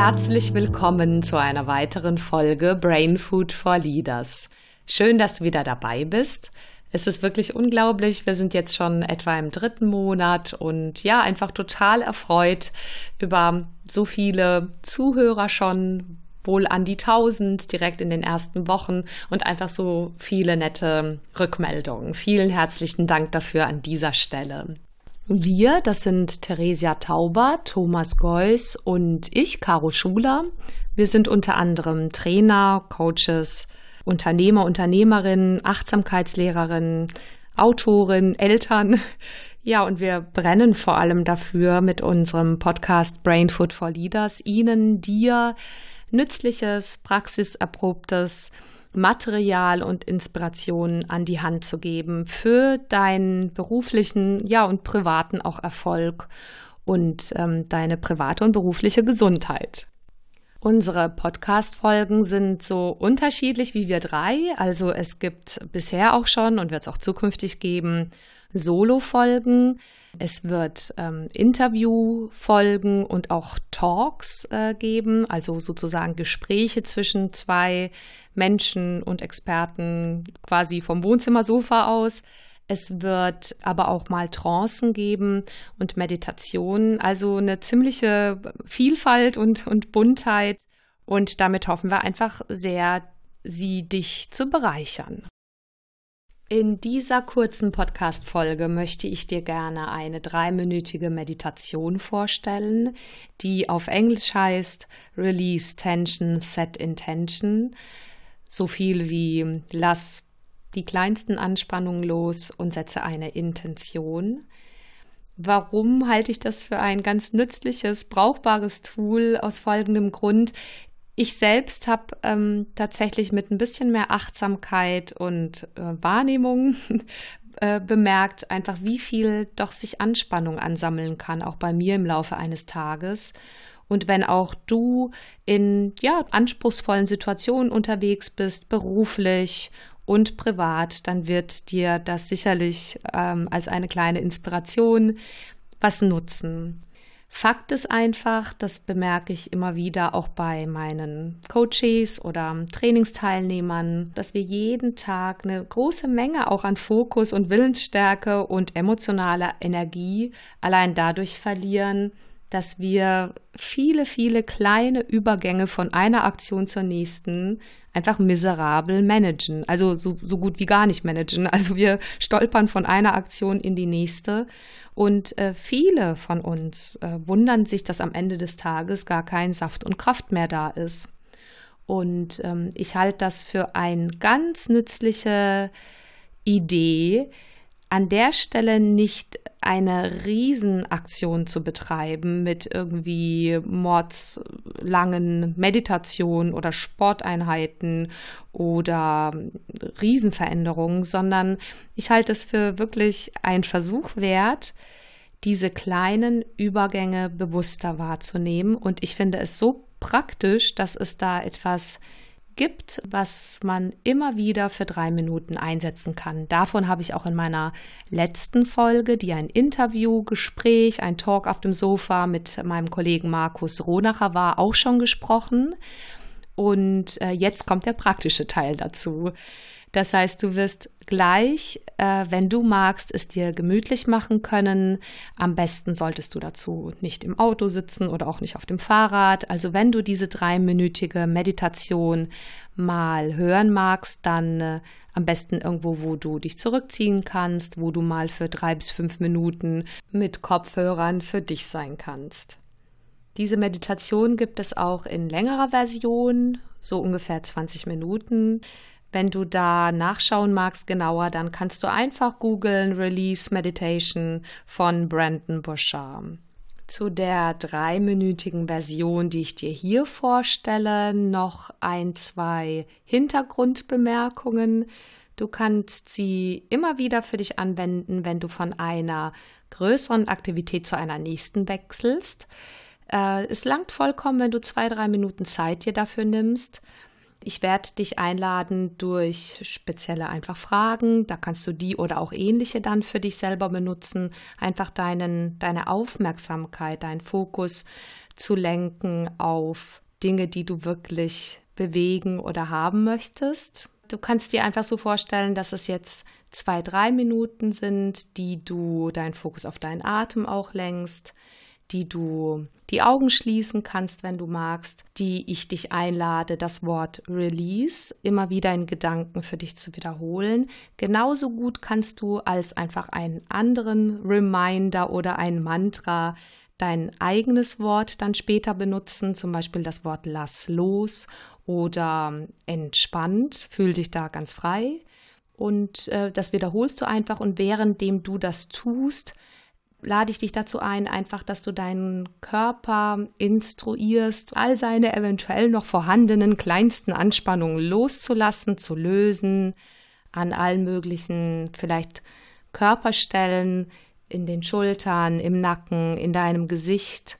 Herzlich willkommen zu einer weiteren Folge Brain Food for Leaders. Schön, dass du wieder dabei bist. Es ist wirklich unglaublich. Wir sind jetzt schon etwa im dritten Monat und ja, einfach total erfreut über so viele Zuhörer schon, wohl an die tausend direkt in den ersten Wochen und einfach so viele nette Rückmeldungen. Vielen herzlichen Dank dafür an dieser Stelle. Wir, das sind Theresia Tauber, Thomas Geuss und ich, Caro Schuler. Wir sind unter anderem Trainer, Coaches, Unternehmer, Unternehmerinnen, Achtsamkeitslehrerin, Autorin, Eltern. Ja, und wir brennen vor allem dafür, mit unserem Podcast Brain Food for Leaders Ihnen, dir nützliches, praxiserprobtes Material und Inspirationen an die Hand zu geben für deinen beruflichen, ja und privaten auch Erfolg und ähm, deine private und berufliche Gesundheit. Unsere Podcast-Folgen sind so unterschiedlich wie wir drei. Also es gibt bisher auch schon und wird es auch zukünftig geben Solo-Folgen. Es wird ähm, Interview-Folgen und auch Talks äh, geben, also sozusagen Gespräche zwischen zwei Menschen und Experten quasi vom Wohnzimmersofa aus. Es wird aber auch mal Trancen geben und Meditationen, also eine ziemliche Vielfalt und, und Buntheit. Und damit hoffen wir einfach sehr, sie dich zu bereichern. In dieser kurzen Podcast-Folge möchte ich dir gerne eine dreiminütige Meditation vorstellen, die auf Englisch heißt Release Tension, Set Intention. So viel wie lass die kleinsten Anspannungen los und setze eine Intention. Warum halte ich das für ein ganz nützliches, brauchbares Tool? Aus folgendem Grund. Ich selbst habe ähm, tatsächlich mit ein bisschen mehr Achtsamkeit und äh, Wahrnehmung äh, bemerkt, einfach wie viel doch sich Anspannung ansammeln kann, auch bei mir im Laufe eines Tages. Und wenn auch du in ja, anspruchsvollen Situationen unterwegs bist, beruflich und privat, dann wird dir das sicherlich ähm, als eine kleine Inspiration was nutzen. Fakt ist einfach, das bemerke ich immer wieder auch bei meinen Coaches oder Trainingsteilnehmern, dass wir jeden Tag eine große Menge auch an Fokus und Willensstärke und emotionaler Energie allein dadurch verlieren, dass wir viele, viele kleine Übergänge von einer Aktion zur nächsten einfach miserabel managen. Also so, so gut wie gar nicht managen. Also wir stolpern von einer Aktion in die nächste. Und äh, viele von uns äh, wundern sich, dass am Ende des Tages gar kein Saft und Kraft mehr da ist. Und ähm, ich halte das für eine ganz nützliche Idee, an der Stelle nicht eine Riesenaktion zu betreiben mit irgendwie mordslangen Meditationen oder Sporteinheiten oder Riesenveränderungen, sondern ich halte es für wirklich einen Versuch wert, diese kleinen Übergänge bewusster wahrzunehmen. Und ich finde es so praktisch, dass es da etwas gibt, was man immer wieder für drei Minuten einsetzen kann. Davon habe ich auch in meiner letzten Folge, die ein Interview, Gespräch, ein Talk auf dem Sofa mit meinem Kollegen Markus Ronacher war, auch schon gesprochen. Und äh, jetzt kommt der praktische Teil dazu. Das heißt, du wirst gleich, äh, wenn du magst, es dir gemütlich machen können. Am besten solltest du dazu nicht im Auto sitzen oder auch nicht auf dem Fahrrad. Also wenn du diese dreiminütige Meditation mal hören magst, dann äh, am besten irgendwo, wo du dich zurückziehen kannst, wo du mal für drei bis fünf Minuten mit Kopfhörern für dich sein kannst. Diese Meditation gibt es auch in längerer Version, so ungefähr 20 Minuten. Wenn du da nachschauen magst genauer, dann kannst du einfach googeln Release Meditation von Brandon Bouchard. Zu der dreiminütigen Version, die ich dir hier vorstelle, noch ein, zwei Hintergrundbemerkungen. Du kannst sie immer wieder für dich anwenden, wenn du von einer größeren Aktivität zu einer nächsten wechselst. Äh, es langt vollkommen, wenn du zwei, drei Minuten Zeit dir dafür nimmst Ich werde dich einladen durch spezielle einfach Fragen. Da kannst du die oder auch ähnliche dann für dich selber benutzen. Einfach deinen, deine Aufmerksamkeit, deinen Fokus zu lenken auf Dinge, die du wirklich bewegen oder haben möchtest. Du kannst dir einfach so vorstellen, dass es jetzt zwei, drei Minuten sind, die du deinen Fokus auf deinen Atem auch lenkst, die du die Augen schließen kannst, wenn du magst, die ich dich einlade, das Wort Release immer wieder in Gedanken für dich zu wiederholen. Genauso gut kannst du als einfach einen anderen Reminder oder ein Mantra dein eigenes Wort dann später benutzen, zum Beispiel das Wort lass los oder entspannt, fühl dich da ganz frei. Und äh, das wiederholst du einfach und währenddem du das tust, lade ich dich dazu ein, einfach, dass du deinen Körper instruierst, all seine eventuell noch vorhandenen kleinsten Anspannungen loszulassen, zu lösen, an allen möglichen vielleicht Körperstellen, in den Schultern, im Nacken, in deinem Gesicht.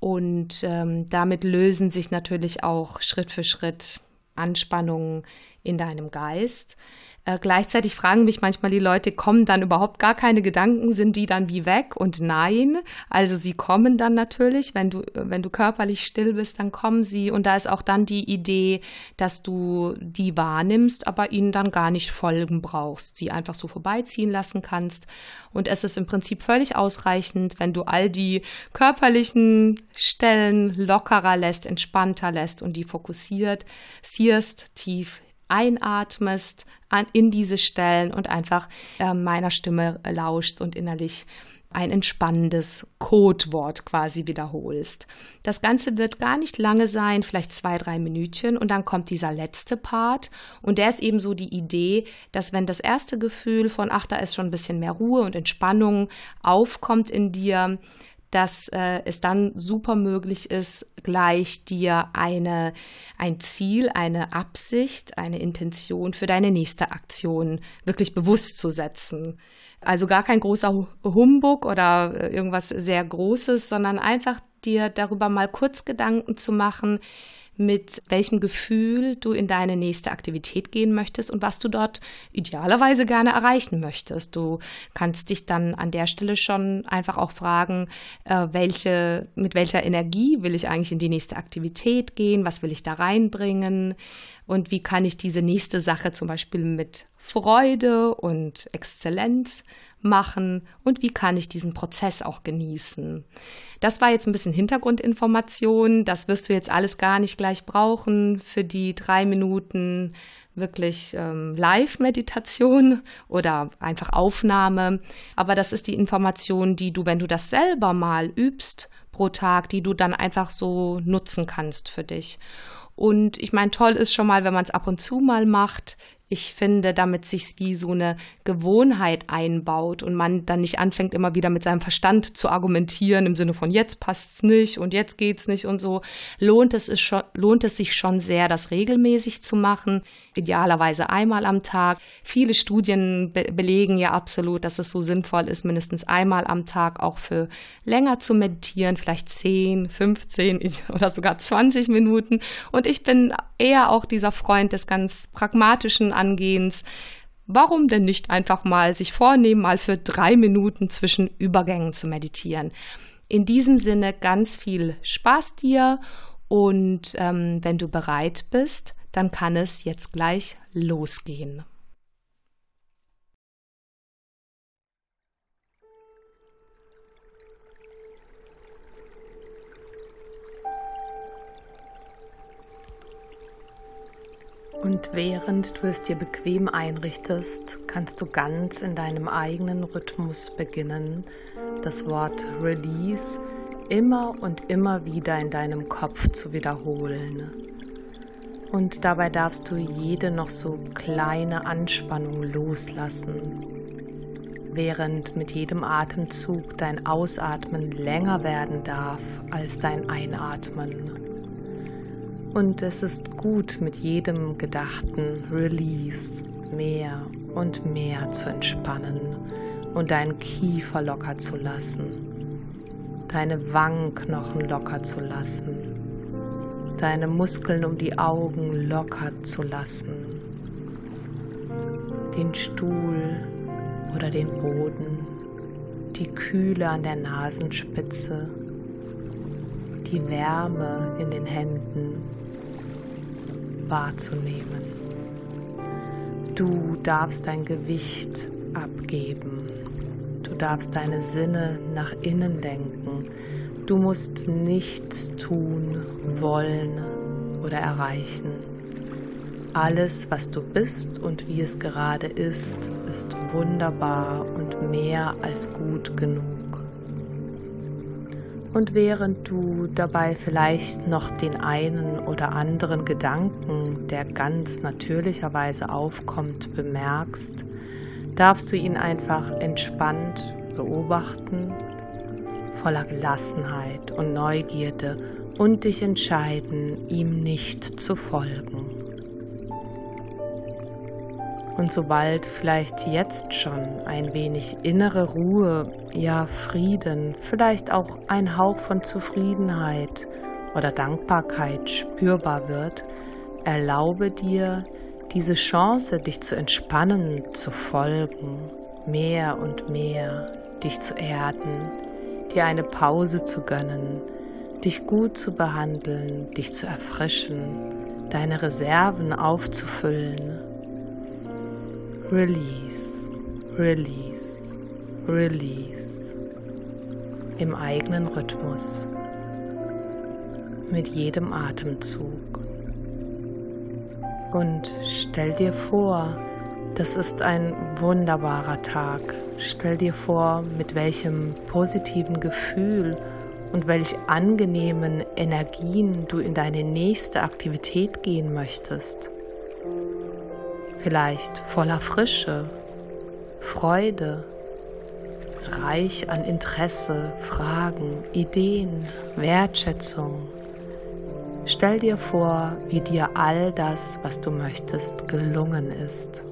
Und ähm, damit lösen sich natürlich auch Schritt für Schritt Anspannungen in deinem Geist. Äh, gleichzeitig fragen mich manchmal die Leute, kommen dann überhaupt gar keine Gedanken, sind die dann wie weg? Und nein, also sie kommen dann natürlich, wenn du, wenn du körperlich still bist, dann kommen sie. Und da ist auch dann die Idee, dass du die wahrnimmst, aber ihnen dann gar nicht folgen brauchst, sie einfach so vorbeiziehen lassen kannst. Und es ist im Prinzip völlig ausreichend, wenn du all die körperlichen Stellen lockerer lässt, entspannter lässt und die fokussiert, siehst tief einatmest an, in diese Stellen und einfach äh, meiner Stimme lauschst und innerlich ein entspannendes Codewort quasi wiederholst. Das Ganze wird gar nicht lange sein, vielleicht zwei, drei Minütchen und dann kommt dieser letzte Part und der ist eben so die Idee, dass wenn das erste Gefühl von, ach, da ist schon ein bisschen mehr Ruhe und Entspannung aufkommt in dir, dass äh, es dann super möglich ist, gleich dir eine, ein Ziel, eine Absicht, eine Intention für deine nächste Aktion wirklich bewusst zu setzen. Also gar kein großer Humbug oder äh, irgendwas sehr Großes, sondern einfach dir darüber mal kurz Gedanken zu machen, mit welchem Gefühl du in deine nächste Aktivität gehen möchtest und was du dort idealerweise gerne erreichen möchtest. Du kannst dich dann an der Stelle schon einfach auch fragen, äh, welche, mit welcher Energie will ich eigentlich in die nächste Aktivität gehen, was will ich da reinbringen und wie kann ich diese nächste Sache zum Beispiel mit Freude und Exzellenz machen und wie kann ich diesen Prozess auch genießen. Das war jetzt ein bisschen Hintergrundinformation. Das wirst du jetzt alles gar nicht gleich brauchen für die drei Minuten wirklich ähm, Live-Meditation oder einfach Aufnahme. Aber das ist die Information, die du, wenn du das selber mal übst pro Tag, die du dann einfach so nutzen kannst für dich. Und ich meine, toll ist schon mal, wenn man es ab und zu mal macht. Ich finde, damit sich wie so eine Gewohnheit einbaut und man dann nicht anfängt, immer wieder mit seinem Verstand zu argumentieren im Sinne von jetzt passt's nicht und jetzt geht's nicht und so, lohnt es, ist schon, lohnt es sich schon sehr, das regelmäßig zu machen, idealerweise einmal am Tag. Viele Studien be belegen ja absolut, dass es so sinnvoll ist, mindestens einmal am Tag auch für länger zu meditieren, vielleicht 10, 15 oder sogar 20 Minuten. Und ich bin eher auch dieser Freund des ganz pragmatischen Angehens. Warum denn nicht einfach mal sich vornehmen, mal für drei Minuten zwischen Übergängen zu meditieren? In diesem Sinne ganz viel Spaß dir und ähm, wenn du bereit bist, dann kann es jetzt gleich losgehen. Und während du es dir bequem einrichtest, kannst du ganz in deinem eigenen Rhythmus beginnen, das Wort Release immer und immer wieder in deinem Kopf zu wiederholen. Und dabei darfst du jede noch so kleine Anspannung loslassen, während mit jedem Atemzug dein Ausatmen länger werden darf als dein Einatmen. Und es ist gut, mit jedem gedachten Release mehr und mehr zu entspannen und deinen Kiefer locker zu lassen, deine Wangenknochen locker zu lassen, deine Muskeln um die Augen locker zu lassen, den Stuhl oder den Boden, die Kühle an der Nasenspitze, die Wärme in den Händen wahrzunehmen. Du darfst dein Gewicht abgeben. Du darfst deine Sinne nach innen lenken. Du musst nichts tun, wollen oder erreichen. Alles, was du bist und wie es gerade ist, ist wunderbar und mehr als gut genug. Und während du dabei vielleicht noch den einen oder anderen Gedanken, der ganz natürlicherweise aufkommt, bemerkst, darfst du ihn einfach entspannt beobachten, voller Gelassenheit und Neugierde und dich entscheiden, ihm nicht zu folgen. Und sobald vielleicht jetzt schon ein wenig innere Ruhe, ja Frieden, vielleicht auch ein Hauch von Zufriedenheit oder Dankbarkeit spürbar wird, erlaube dir, diese Chance, dich zu entspannen, zu folgen, mehr und mehr dich zu erden, dir eine Pause zu gönnen, dich gut zu behandeln, dich zu erfrischen, deine Reserven aufzufüllen Release, Release, Release im eigenen Rhythmus mit jedem Atemzug. Und stell dir vor, das ist ein wunderbarer Tag. Stell dir vor, mit welchem positiven Gefühl und welch angenehmen Energien du in deine nächste Aktivität gehen möchtest vielleicht voller Frische, Freude, reich an Interesse, Fragen, Ideen, Wertschätzung. Stell dir vor, wie dir all das, was du möchtest, gelungen ist.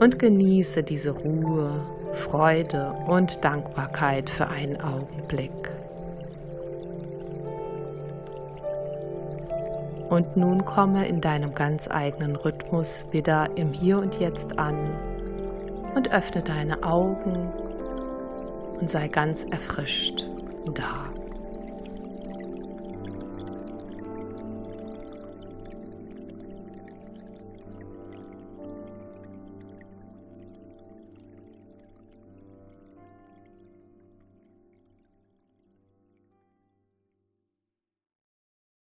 Und genieße diese Ruhe, Freude und Dankbarkeit für einen Augenblick. Und nun komme in deinem ganz eigenen Rhythmus wieder im Hier und Jetzt an und öffne deine Augen und sei ganz erfrischt da.